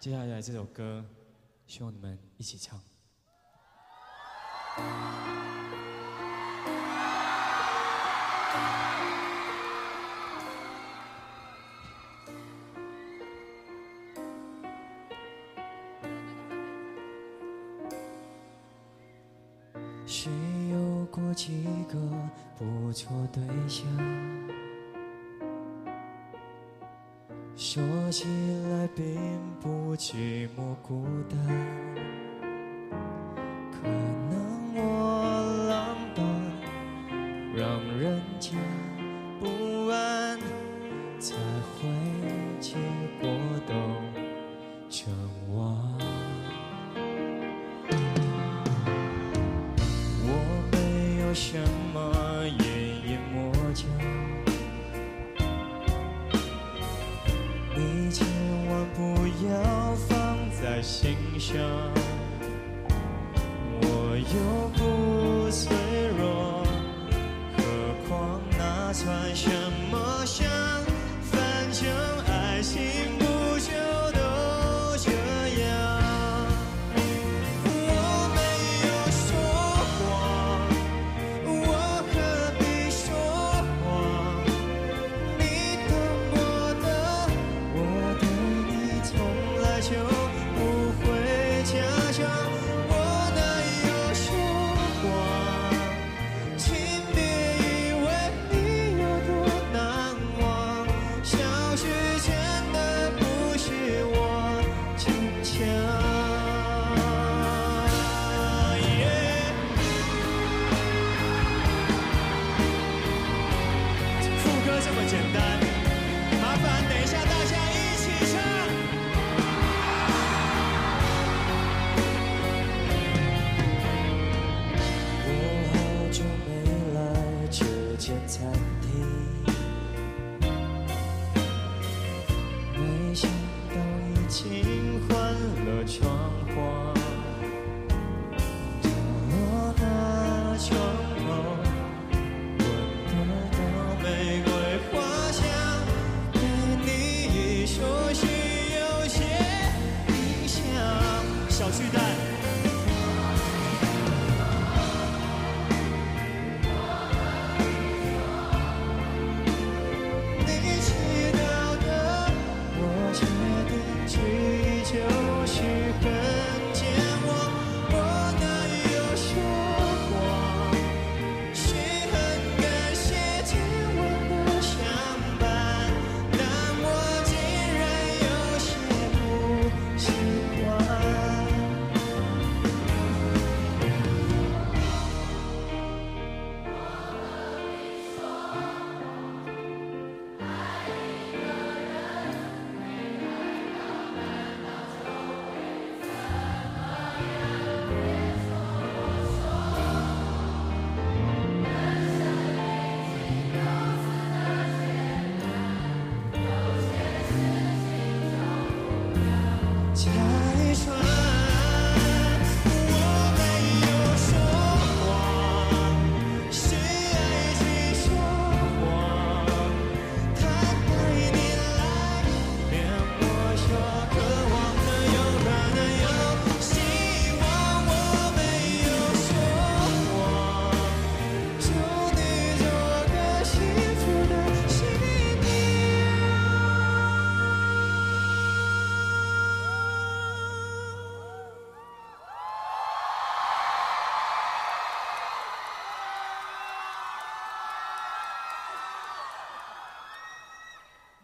接下来这首歌，希望你们一起唱。谁有过几个不错对象？说起来并不。寂寞，孤单。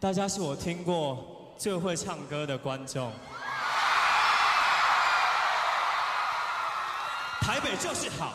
大家是我听过最会唱歌的观众，台北就是好。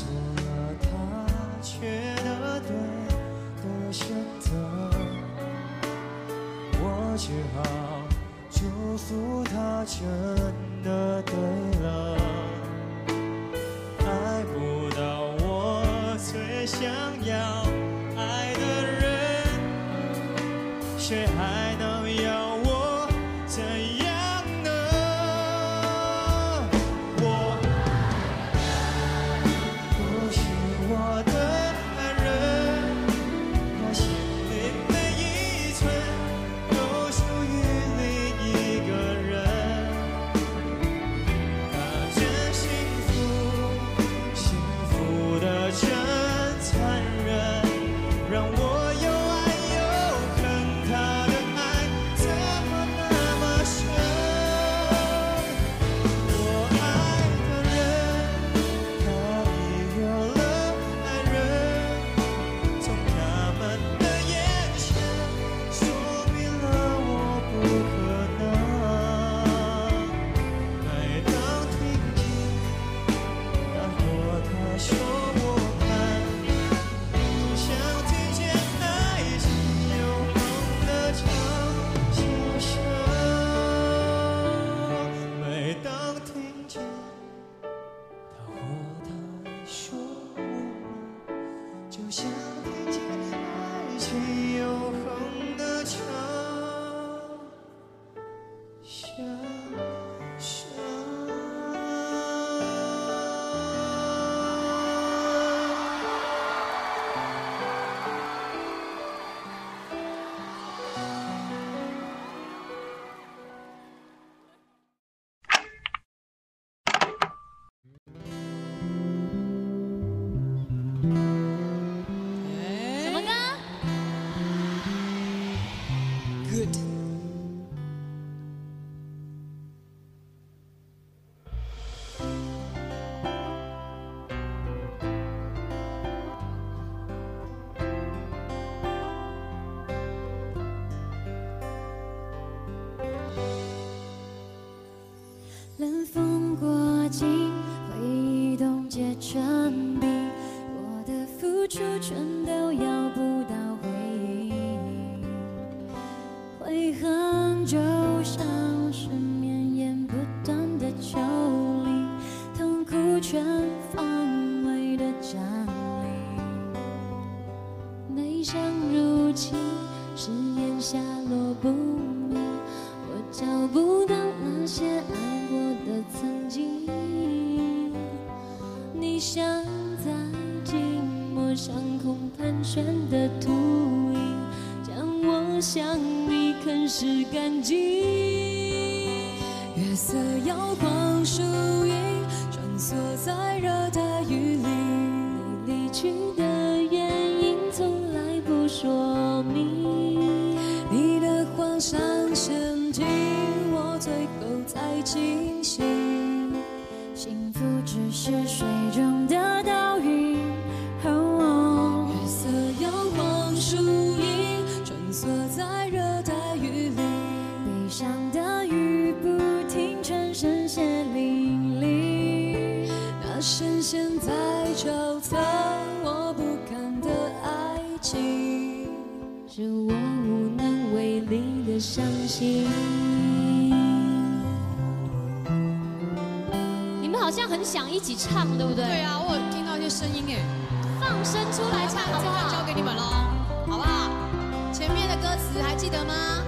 sworn angel. 你们好像很想一起唱，对不对？对啊，我有听到一些声音诶。放声出来唱，这歌交给你们喽，好不好？前面的歌词还记得吗？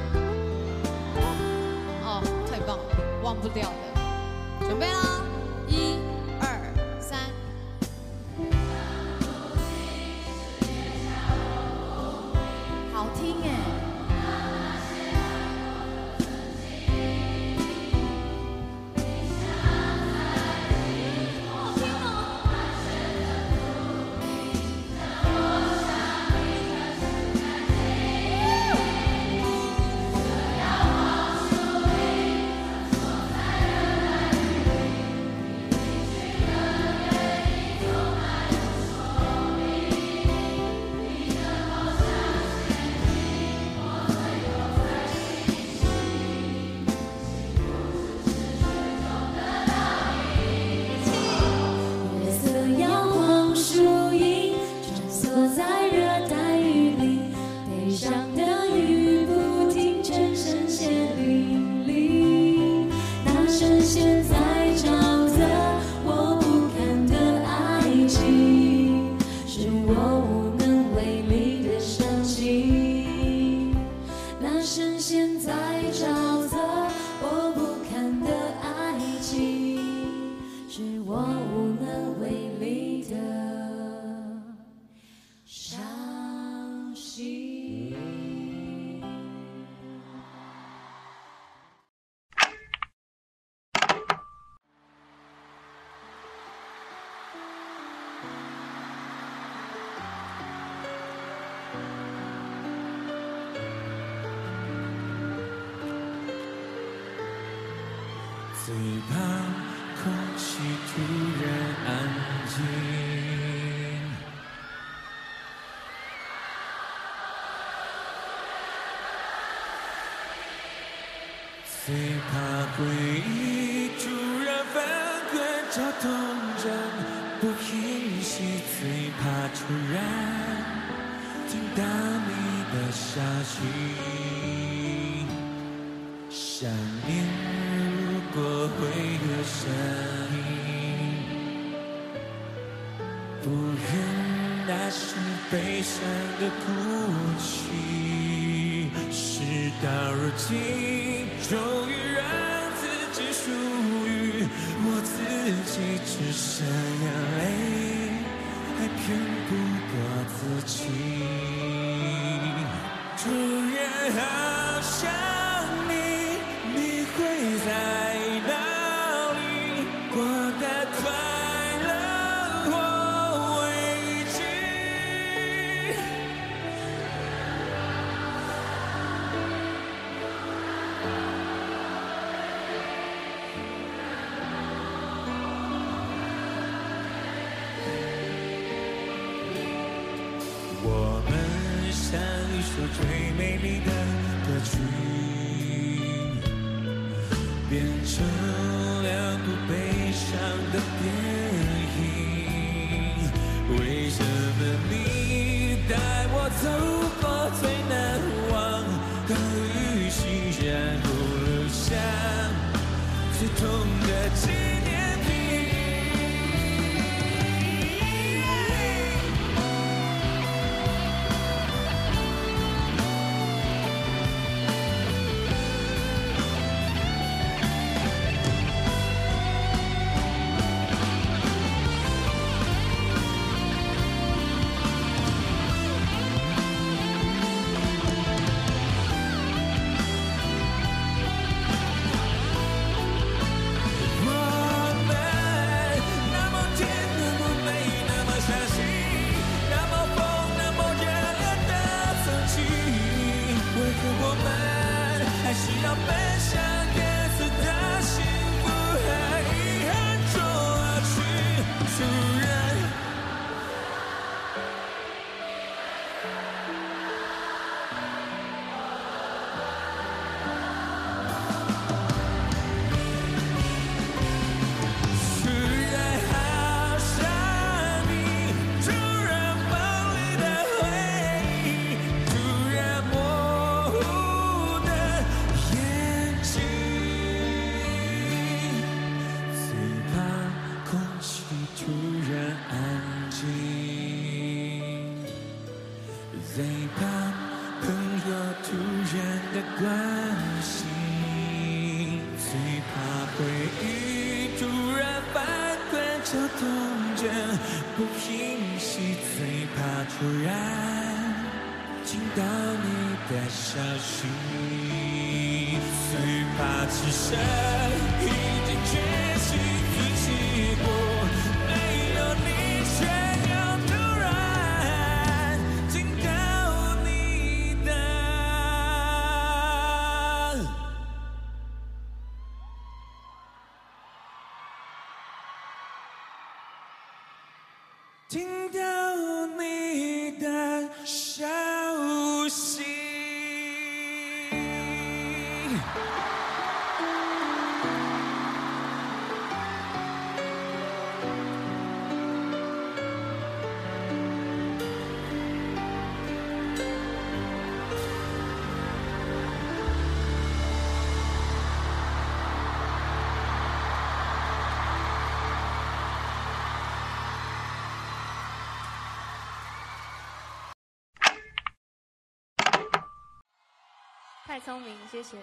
太聪明，谢谢。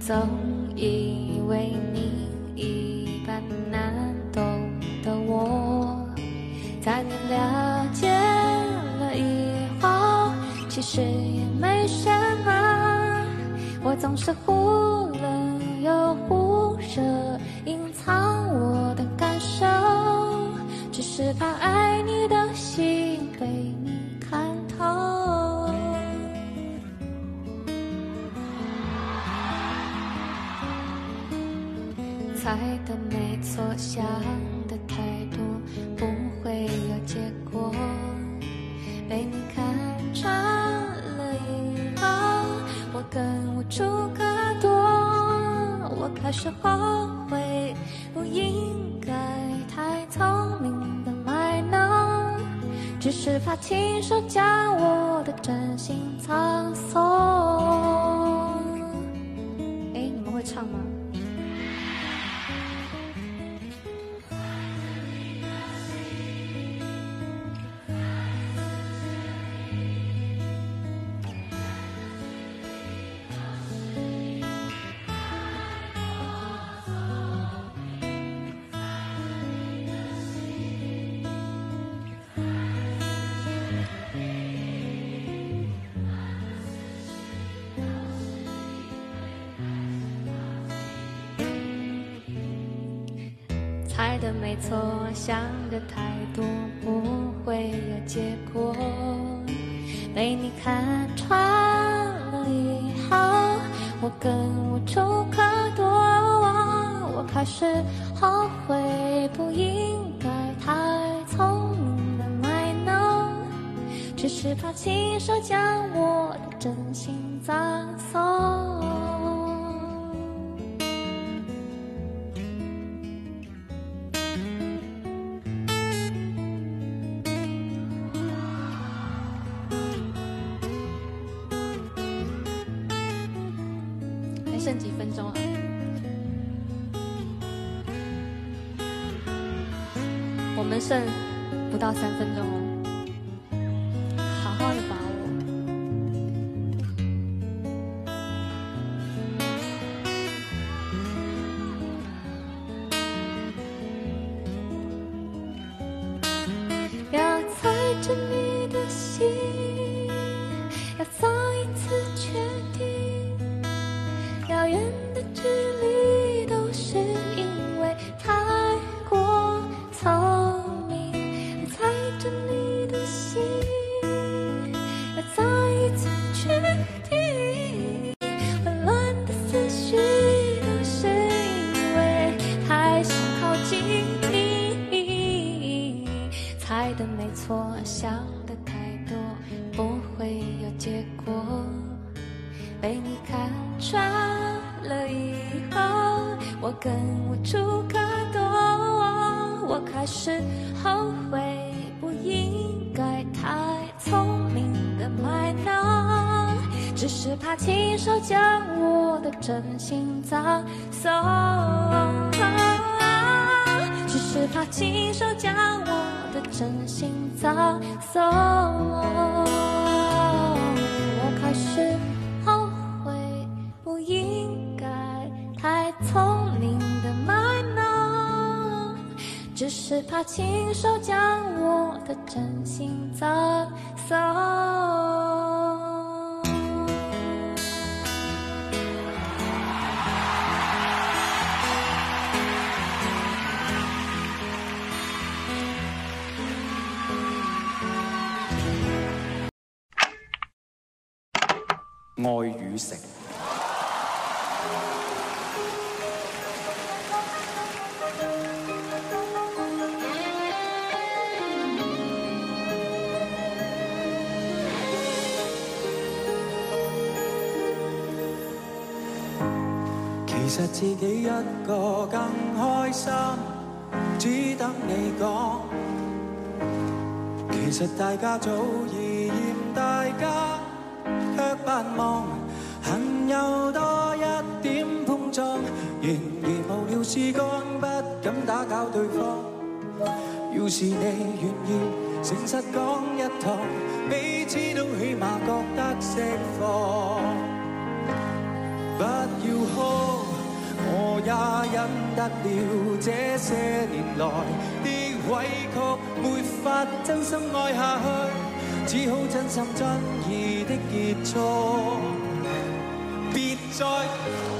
总以为你一般难懂的我，在你了解了以后，其实也没什么。我总是忽冷又忽热。只怕爱你的心被你看透，猜的没错，想的太多，不会有结果。被你看穿了以后，我更无处可躲。我开始后悔，不应。是怕亲手将我的真心葬送？哎，你们会唱吗？错，想的太多不会有结果。被你看穿了以后，我更无处可躲。我开始后悔不应该太聪明的卖弄，只是怕亲手将我的真心葬送。三分钟。亲手将我的真心葬送爱与诚自己一个更开心，只等你讲。其实大家早已嫌大家却盼忙，恨有多一点碰撞，然而无聊事干，不敢打搅对方。要是你愿意，诚实讲一趟，彼此都起码觉得释放。不要哭。也忍得了这些年来的委曲，没法真心爱下去，只好真心真意的结束，别再。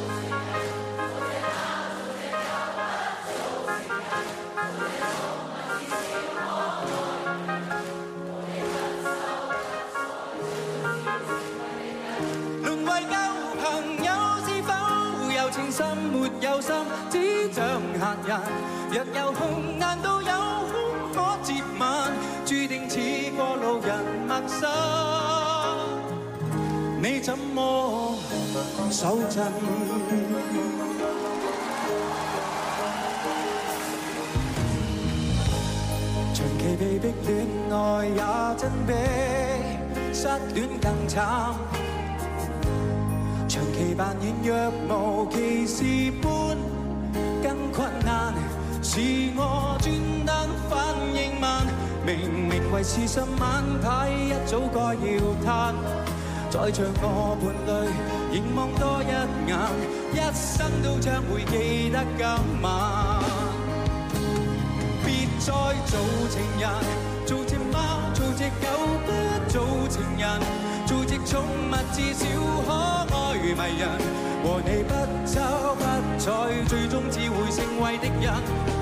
心没有心，只像闲人。若有空，难道有空可接吻？注定似过路人，陌生，你怎么守阵？长期被迫恋爱也真悲，失恋更惨。未扮演若无其事般，更困难是我专登反应慢。明明为持心晚太，一早该要叹。再像我伴侣，凝望多一眼，一生都将会记得今晚。别再做情人，做只猫，做只狗，不做情人，做只宠物，至少可。迷人，和你不瞅不睬，最终只会成为敌人。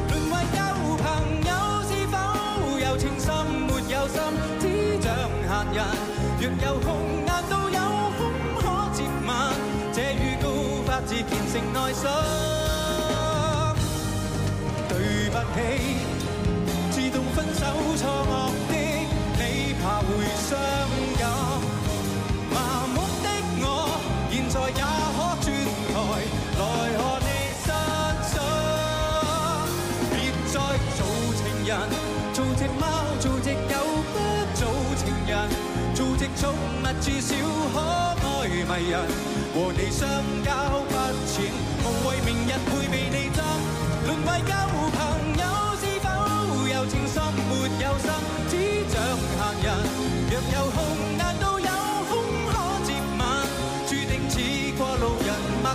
沦为旧朋友，是否有情心没有心，只像闲人。若有空，难道有空可接吻？这预告发自虔诚内心。对不起，自动分手，错愕的你怕会伤。至少可爱迷人，和你相交不浅，无谓明日会被你憎。沦为旧朋友，是否又情深没有心，只像行人。若有空，难道有空可接吻？注定似过路人陌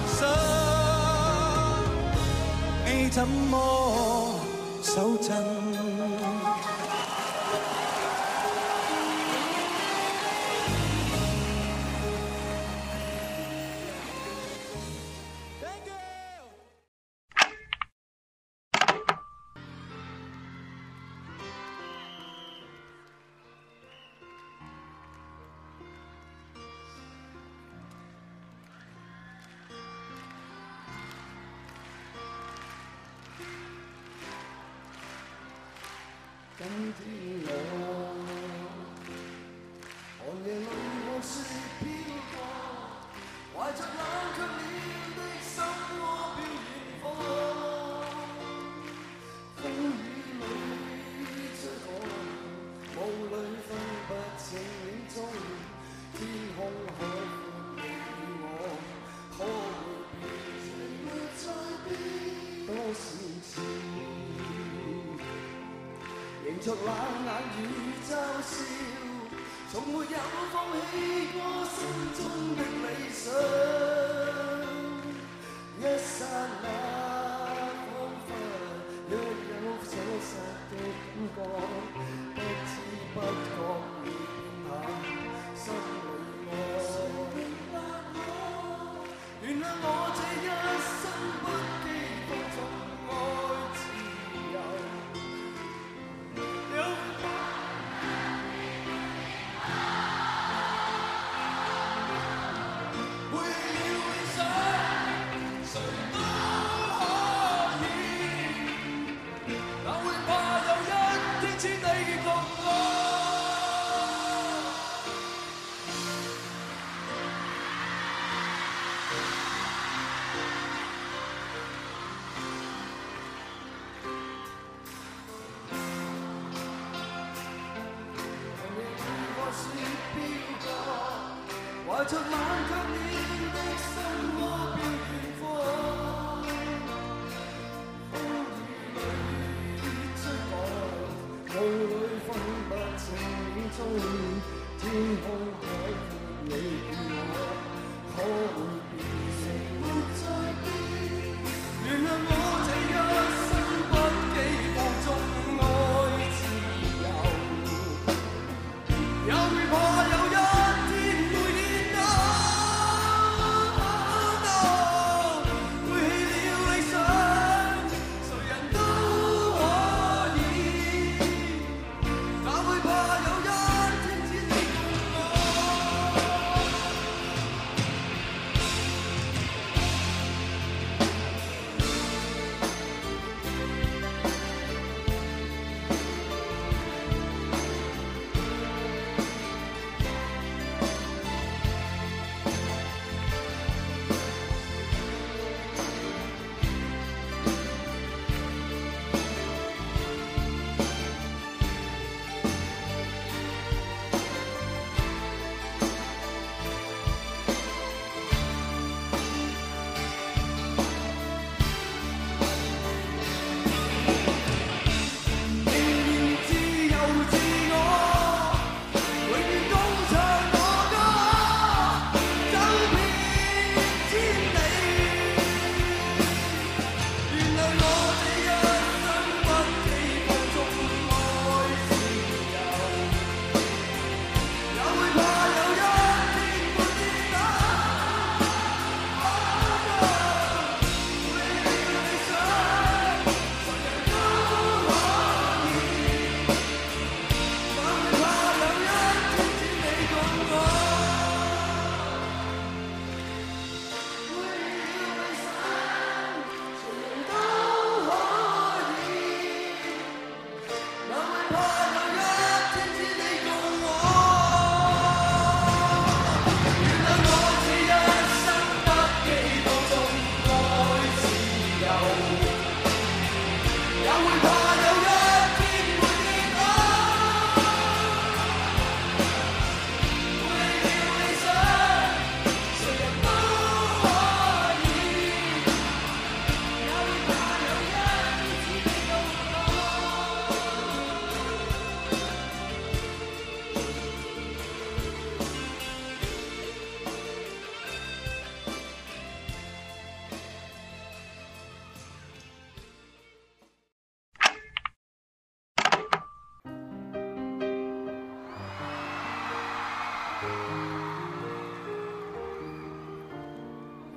生，你怎么守真？着冷眼与嘲笑，从没有放弃过心中的理想。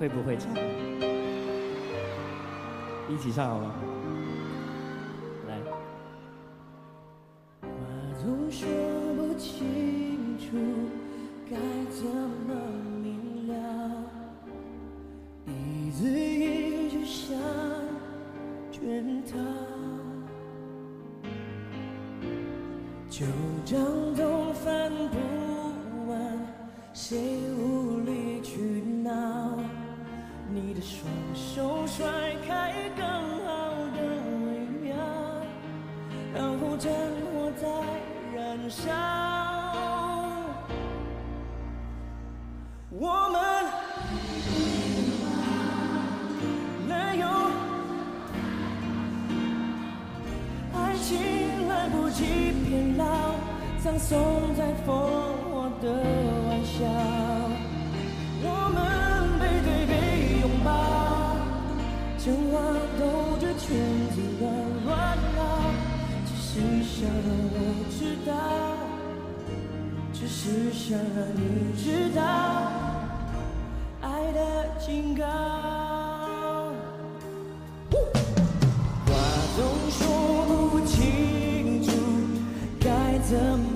不会唱一起唱好吗来总说不清楚该怎么明了一字一句像圈套旧账总翻不完谁无理取闹你的双手甩开刚好的微妙，然后战火在燃烧。我们，来拥抱，爱情来不及变老，葬送在烽火的玩笑。想让我知道，只是想让你知道，爱的警告。话总说不清楚，该怎么？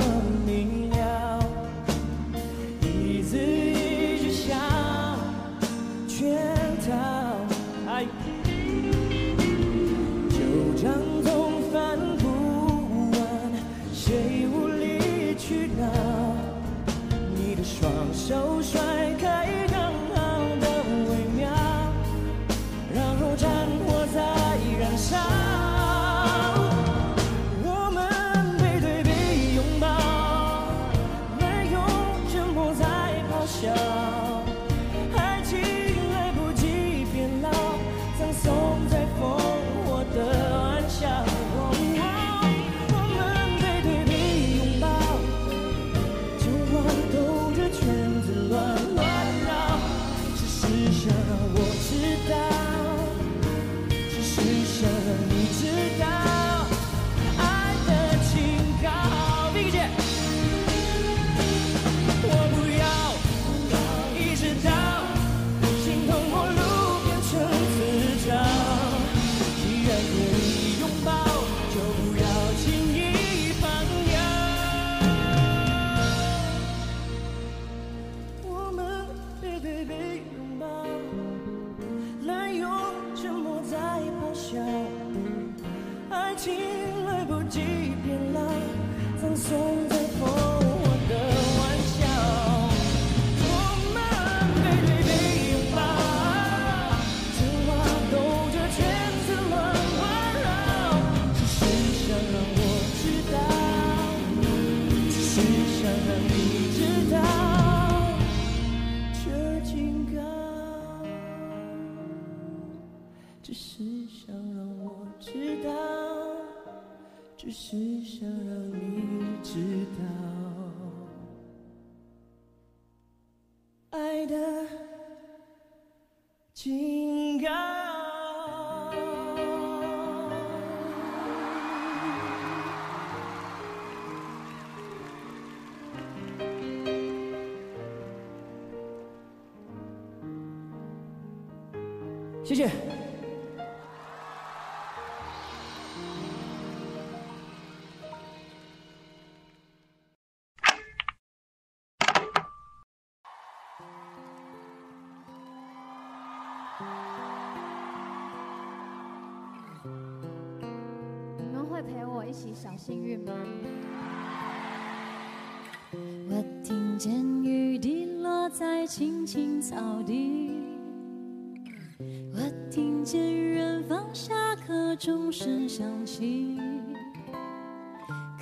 是想让你知道爱的警告。谢谢。起小幸运吗？我听见雨滴落在青青草地，我听见远方下课钟声响起，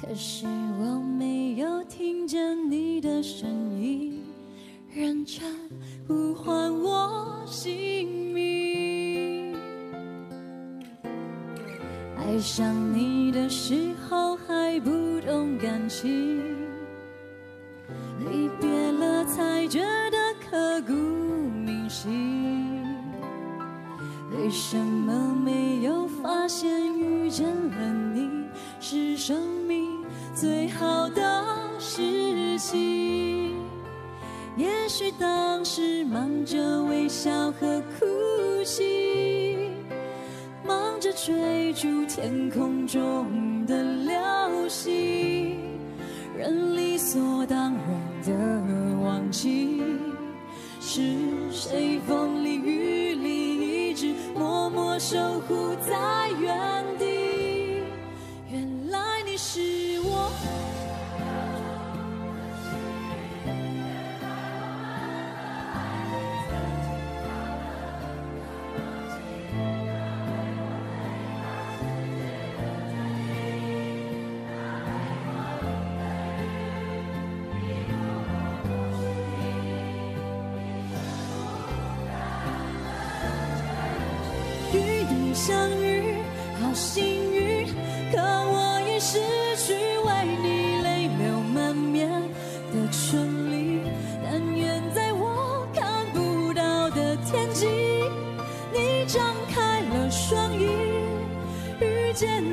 可是我。想你的时候还不懂感情。在。相遇，好幸运。可我已失去为你泪流满面的权利。但愿在我看不到的天际，你张开了双翼，遇见。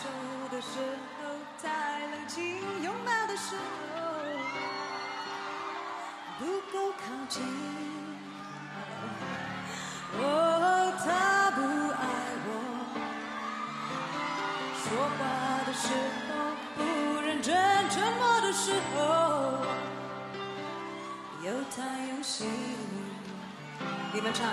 手的时候太冷静，拥抱的时候不够靠近。哦，他不爱我。说话的时候不认真，沉默的时候又太用心。你们唱。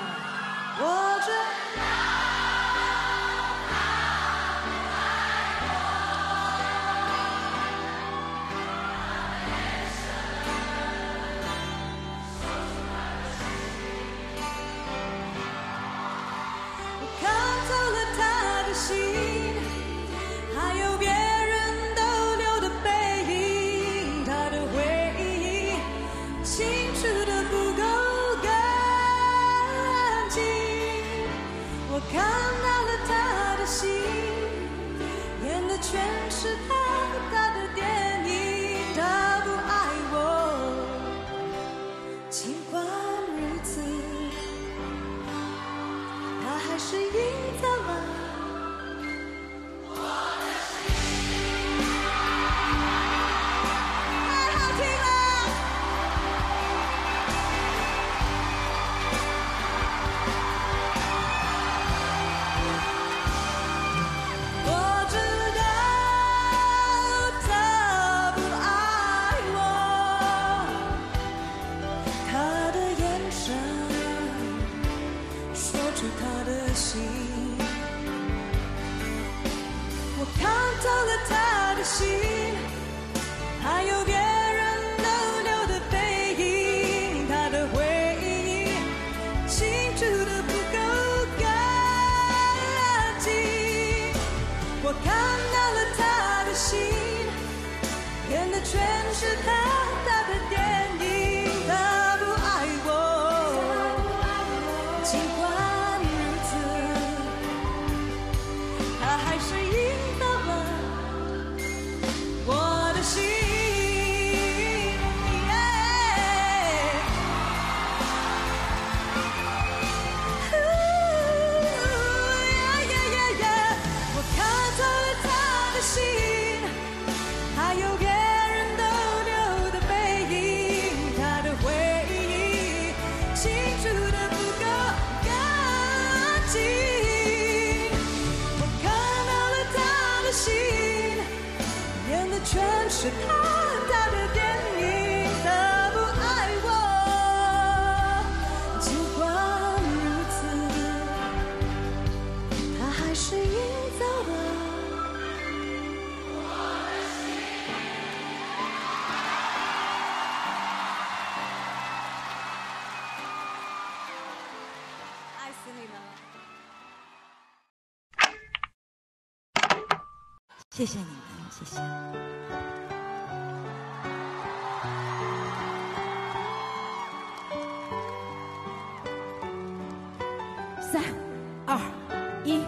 谢谢你们，谢谢。三、二、一。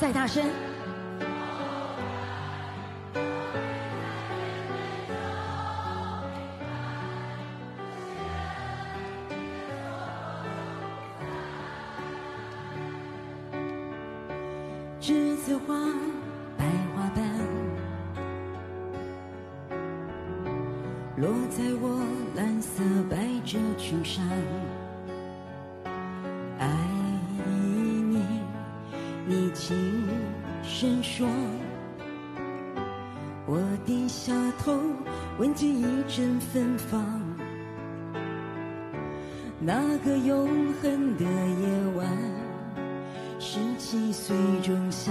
再大声。在我蓝色百褶裙上，爱你，你轻声说，我低下头闻见一阵芬芳。那个永恒的夜晚，十七岁仲夏。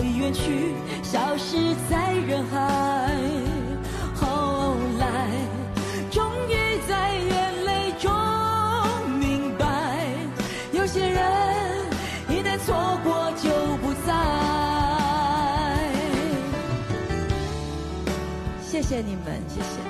早已远去消失在人海后来终于在眼泪中明白有些人一旦错过就不再谢谢你们谢谢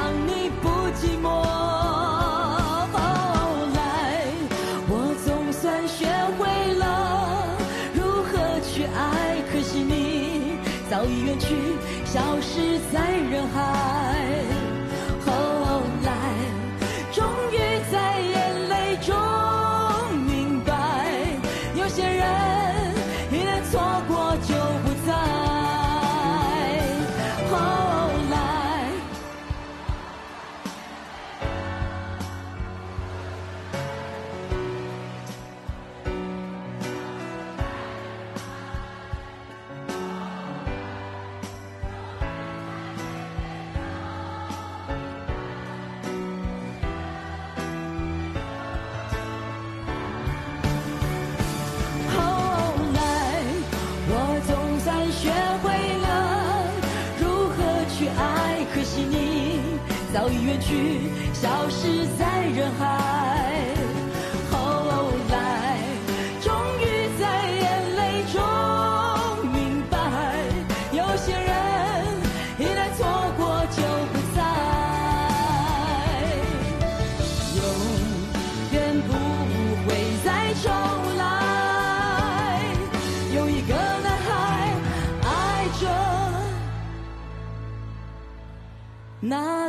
早已远去，消失在人海。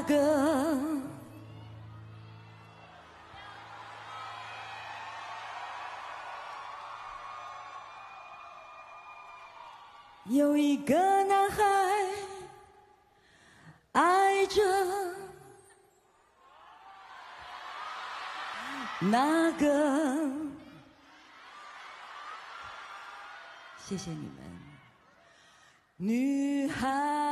个有一个男孩爱着那个谢谢你们，女孩。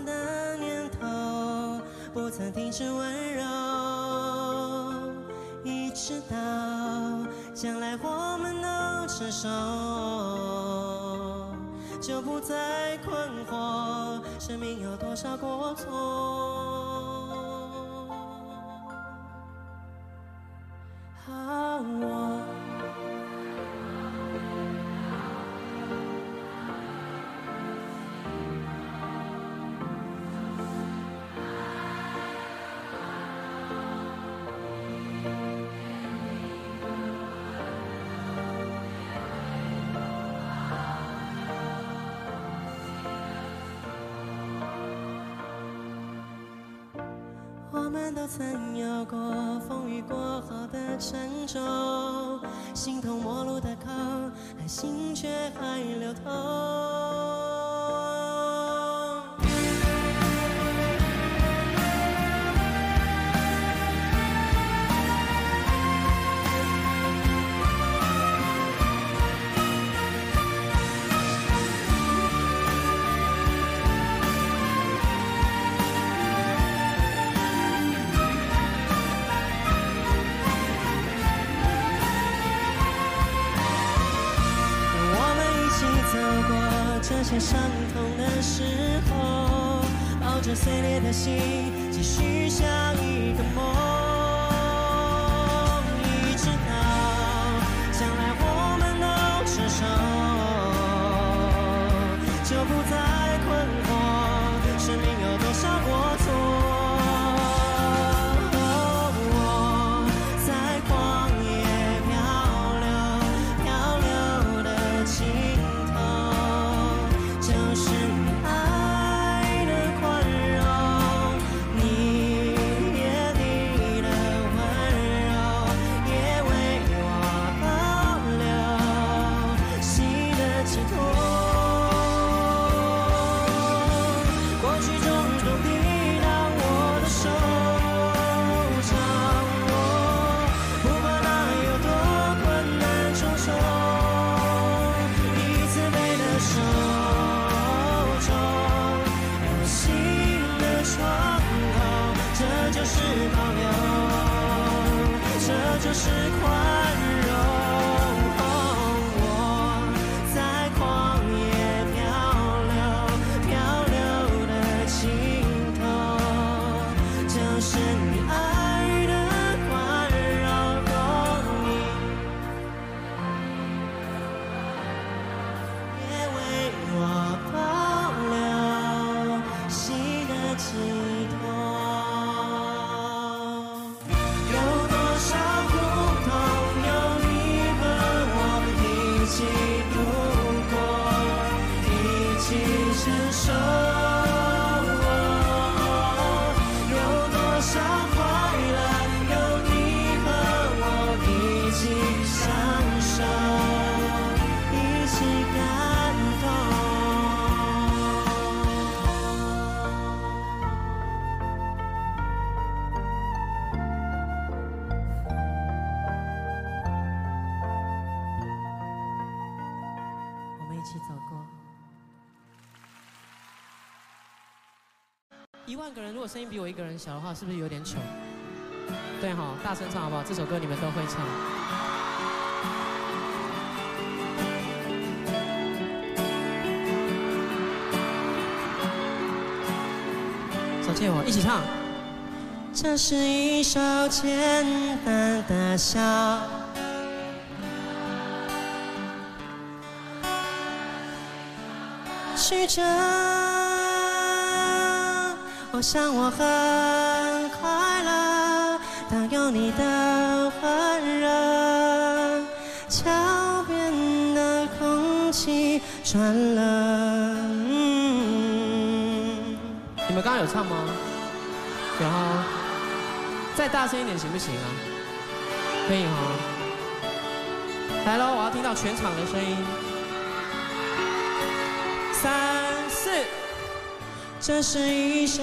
停止温柔，一直到将来我们都成熟，就不再困惑，生命有多少过错？我们都曾有过风雨过后的沉重，形同陌路的口，内心却还流通。伤痛的时候，抱着碎裂的心，继续下一个梦，一直到将来我们都成熟，就不再。两个人如果声音比我一个人小的话，是不是有点囧？对哈，大声唱好不好？这首歌你们都会唱。小倩，我一起唱。这是一首简单的小曲折。我想我很快乐当有你的温热脚边的空气转了嗯你们刚刚有唱吗有啊再大声一点行不行啊可以吗来喽我要听到全场的声音三四这是一首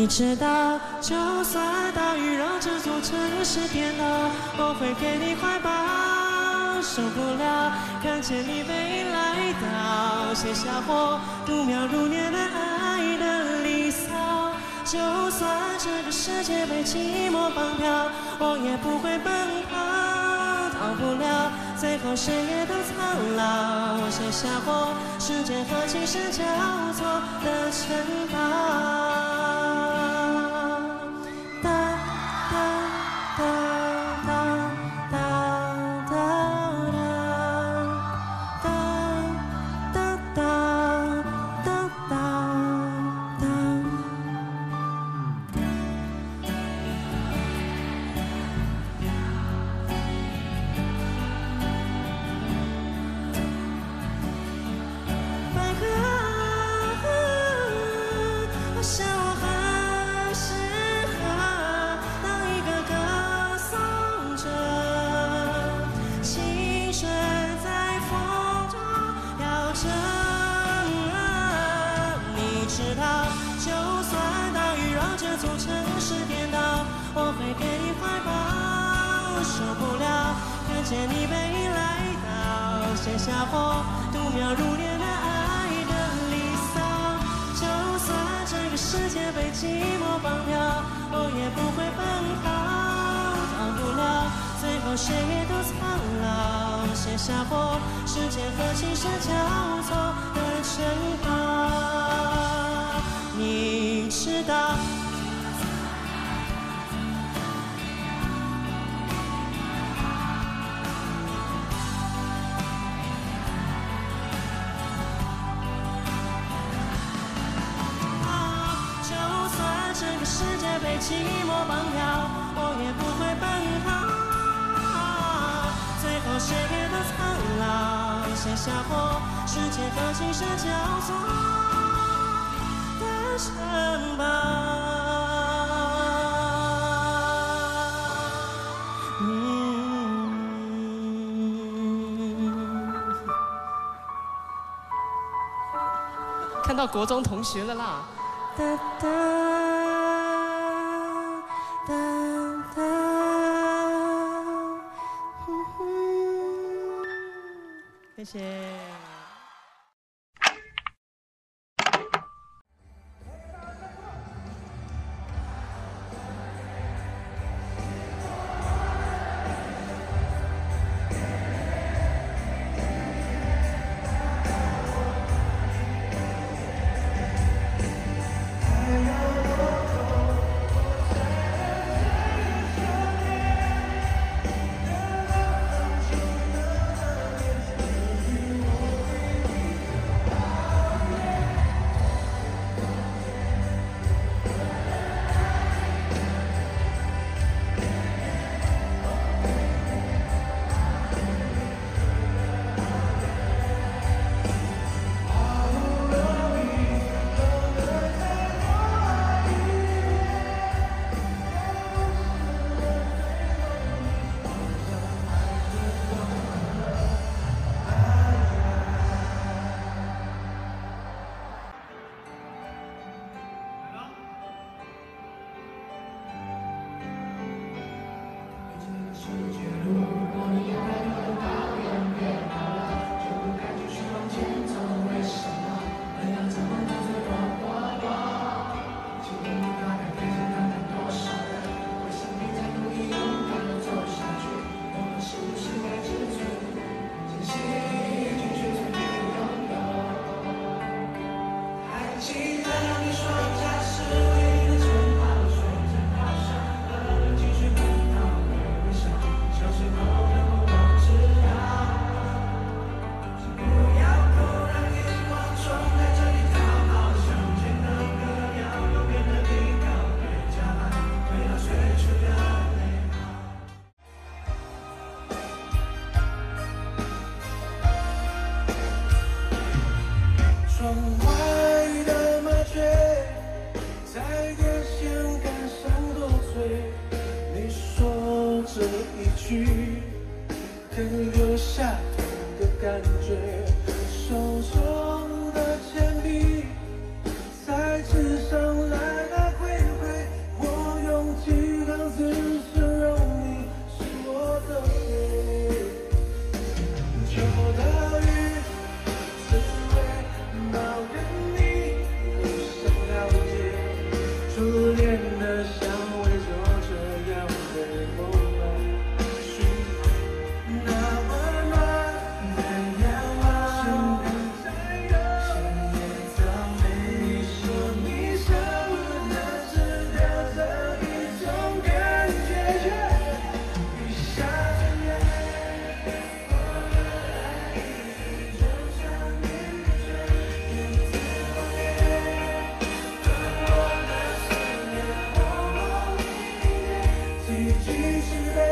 你知道，就算大雨让这座城市颠倒，我会给你怀抱。受不了，看见你背影来到，写下我度秒如年的爱的离骚。就算这个世界被寂寞绑票，我也不会奔跑。逃不了，最后谁也都苍老，写下我时间和琴声交错的城堡。到国中同学了啦，谢谢。其实。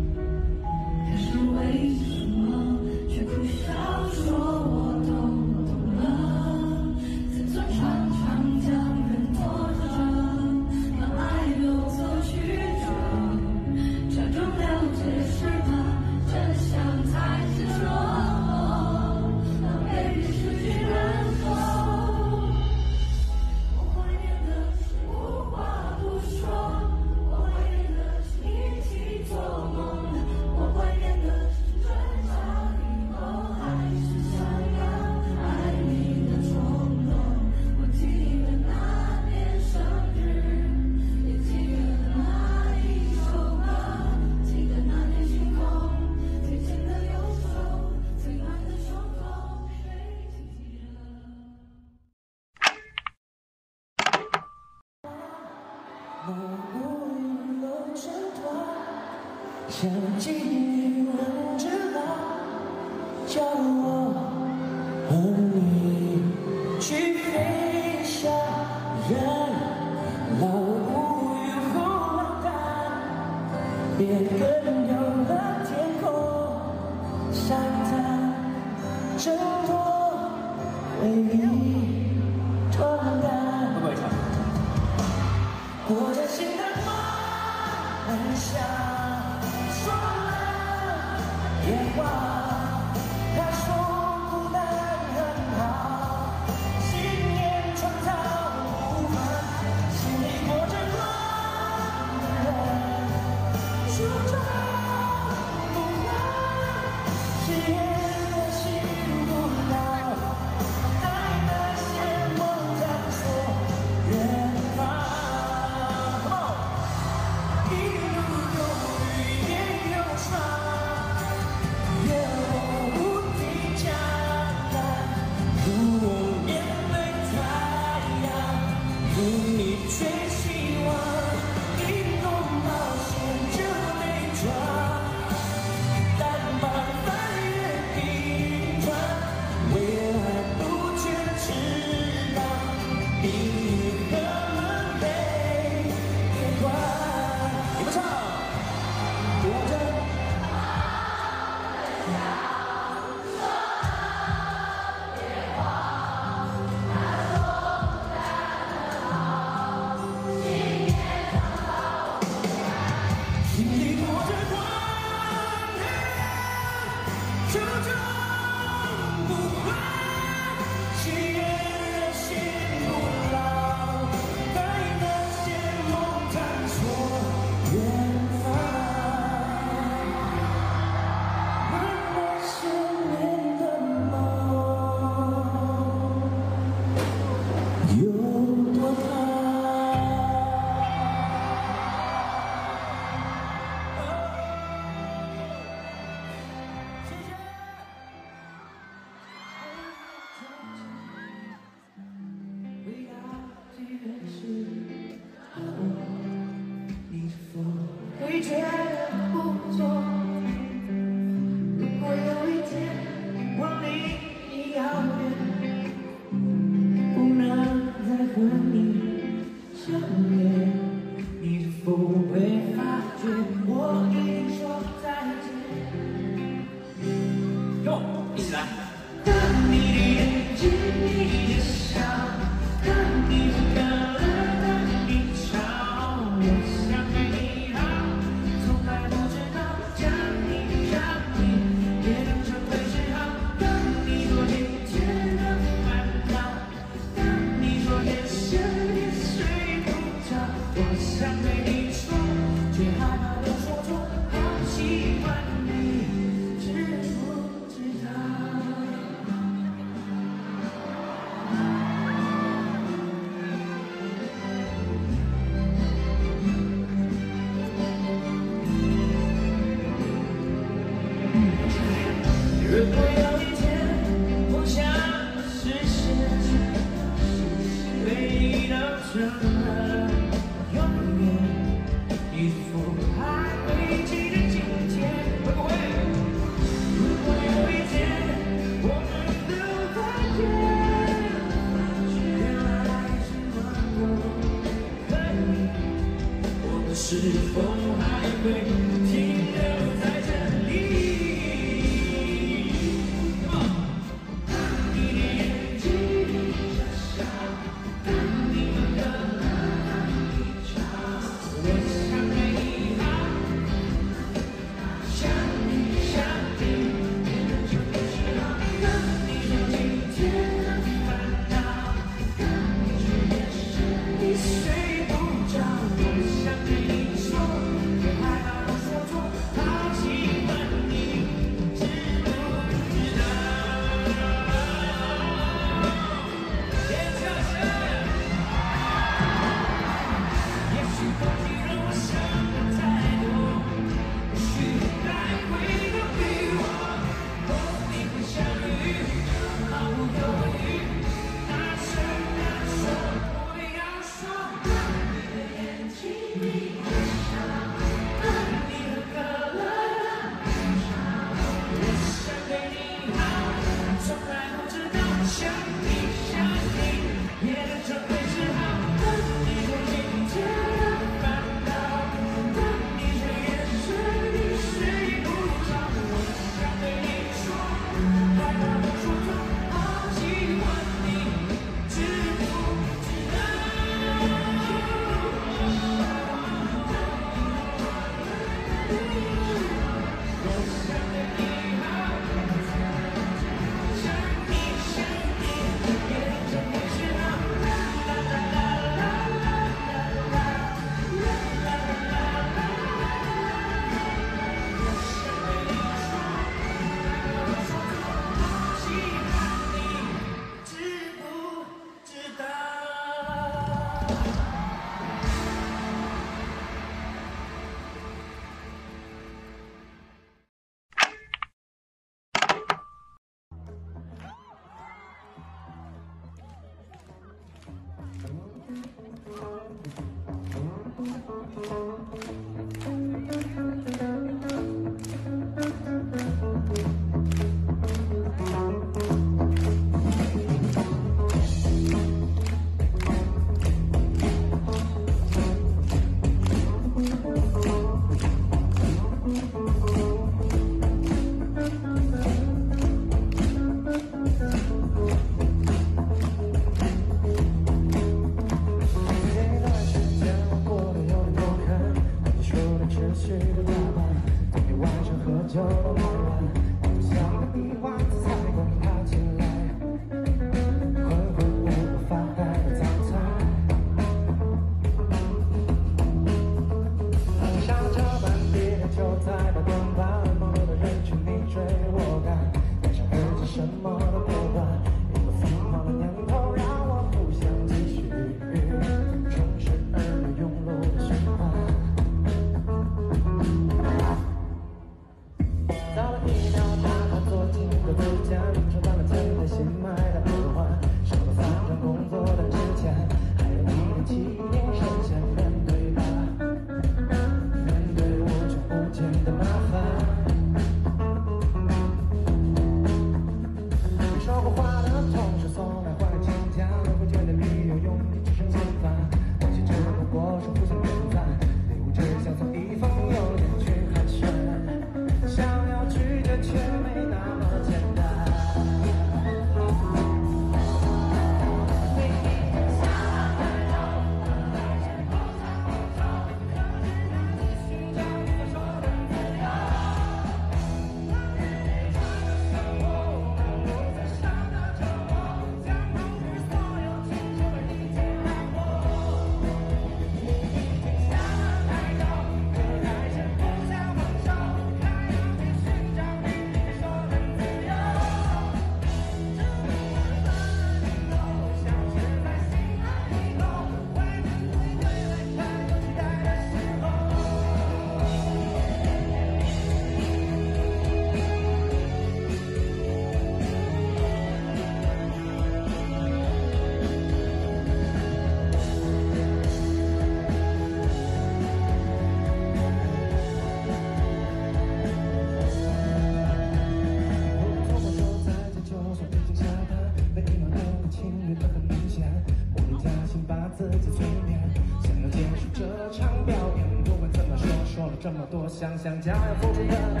想想家要父母的。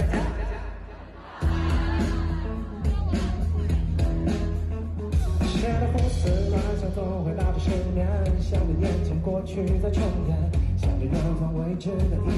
闲的胡思乱想，总会失眠。想着眼前过去的重演，想着远方未知的。